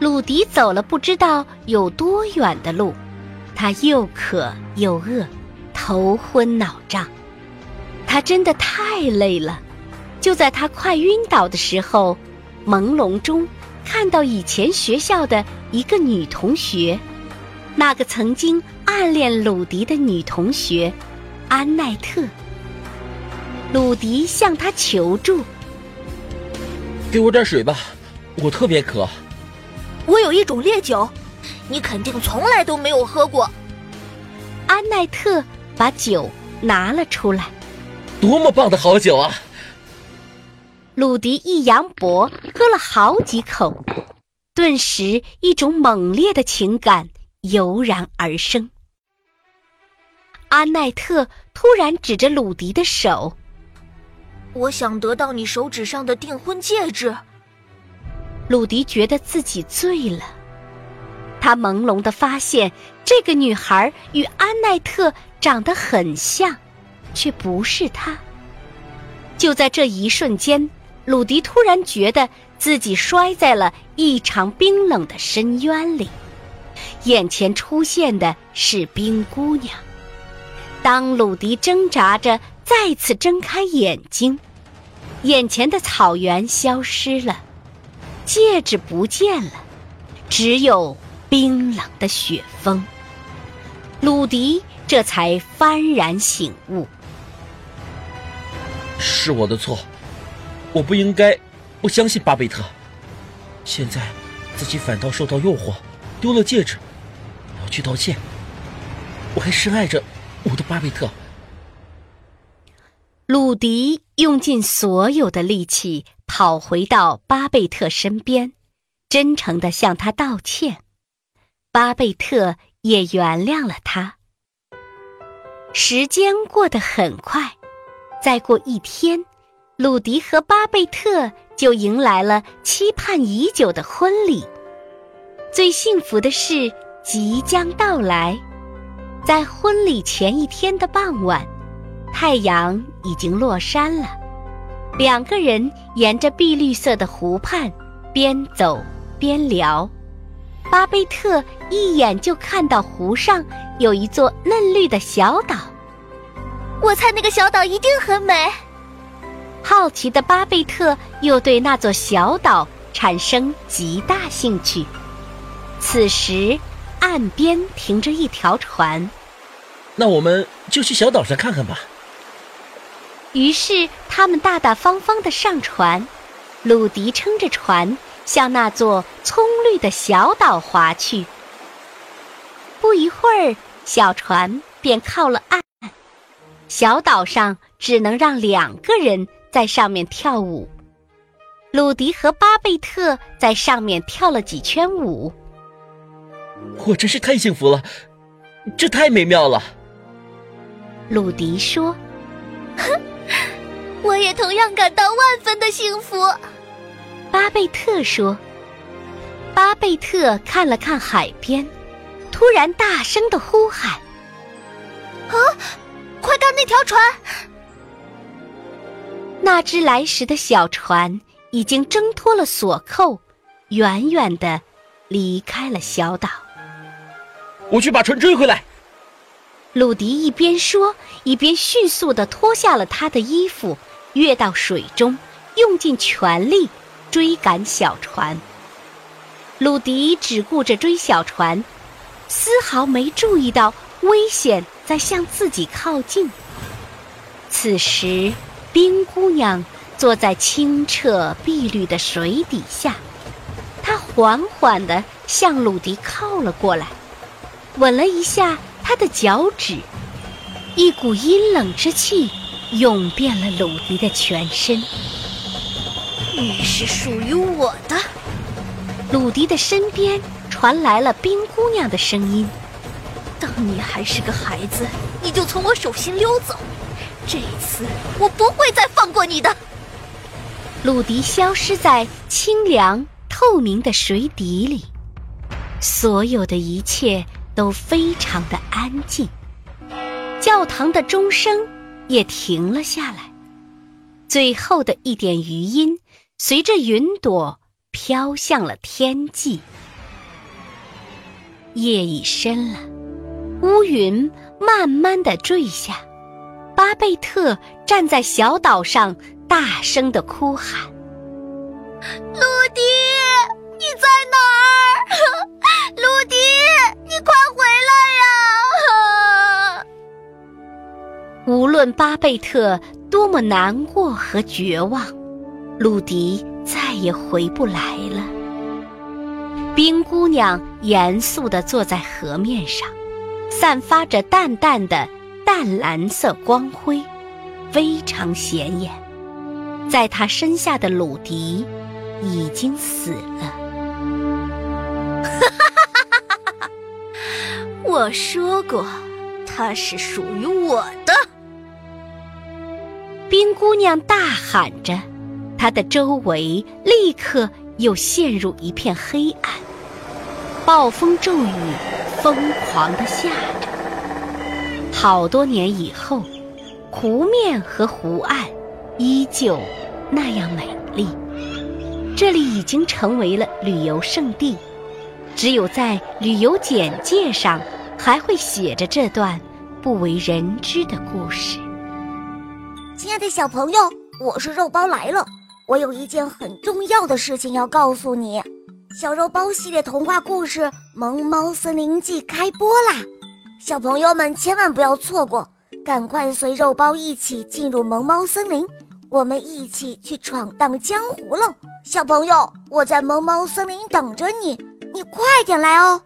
鲁迪走了不知道有多远的路，他又渴又饿，头昏脑胀，他真的太累了。就在他快晕倒的时候，朦胧中看到以前学校的一个女同学，那个曾经暗恋鲁迪的女同学安奈特。鲁迪向她求助：“给我点水吧，我特别渴。”我有一种烈酒，你肯定从来都没有喝过。安奈特把酒拿了出来，多么棒的好酒啊！鲁迪一扬脖，喝了好几口，顿时一种猛烈的情感油然而生。安奈特突然指着鲁迪的手：“我想得到你手指上的订婚戒指。”鲁迪觉得自己醉了，他朦胧的发现这个女孩与安奈特长得很像，却不是她。就在这一瞬间，鲁迪突然觉得自己摔在了一场冰冷的深渊里，眼前出现的是冰姑娘。当鲁迪挣扎着再次睁开眼睛，眼前的草原消失了。戒指不见了，只有冰冷的雪峰。鲁迪这才幡然醒悟：是我的错，我不应该不相信巴贝特。现在自己反倒受到诱惑，丢了戒指，我要去道歉。我还深爱着我的巴贝特。鲁迪用尽所有的力气。跑回到巴贝特身边，真诚的向他道歉。巴贝特也原谅了他。时间过得很快，再过一天，鲁迪和巴贝特就迎来了期盼已久的婚礼。最幸福的事即将到来，在婚礼前一天的傍晚，太阳已经落山了。两个人沿着碧绿色的湖畔边走边聊，巴贝特一眼就看到湖上有一座嫩绿的小岛。我猜那个小岛一定很美。好奇的巴贝特又对那座小岛产生极大兴趣。此时，岸边停着一条船。那我们就去小岛上看看吧。于是，他们大大方方的上船，鲁迪撑着船向那座葱绿的小岛划去。不一会儿，小船便靠了岸。小岛上只能让两个人在上面跳舞。鲁迪和巴贝特在上面跳了几圈舞。我真是太幸福了，这太美妙了。鲁迪说：“哼。”我也同样感到万分的幸福，巴贝特说。巴贝特看了看海边，突然大声的呼喊：“啊，快看那条船！”那只来时的小船已经挣脱了锁扣，远远的离开了小岛。我去把船追回来。鲁迪一边说，一边迅速的脱下了他的衣服。跃到水中，用尽全力追赶小船。鲁迪只顾着追小船，丝毫没注意到危险在向自己靠近。此时，冰姑娘坐在清澈碧绿的水底下，她缓缓地向鲁迪靠了过来，吻了一下他的脚趾，一股阴冷之气。涌遍了鲁迪的全身。你是属于我的，鲁迪的身边传来了冰姑娘的声音：“当你还是个孩子，你就从我手心溜走。这一次，我不会再放过你的。”鲁迪消失在清凉透明的水底里，所有的一切都非常的安静，教堂的钟声也停了下来，最后的一点余音随着云朵。飘向了天际。夜已深了，乌云慢慢的坠下。巴贝特站在小岛上，大声的哭喊：“陆地，无论巴贝特多么难过和绝望，鲁迪。再也回不来了。冰姑娘严肃地坐在河面上，散发着淡淡的淡蓝色光辉，非常显眼。在她身下的鲁迪已经死了。我说过，他是属于我的。冰姑娘大喊着。她的周围立刻又陷入一片黑暗，暴风骤雨疯狂地下着。好多年以后，湖面和湖岸依旧那样美丽。这里已经成为了旅游胜地，只有在旅游简介上还会写着这段不为人知的故事。亲爱的小朋友，我是肉包来了。我有一件很重要的事情要告诉你，《小肉包系列童话故事：萌猫森林记》开播啦！小朋友们千万不要错过，赶快随肉包一起进入萌猫森林，我们一起去闯荡江湖喽！小朋友，我在萌猫森林等着你，你快点来哦！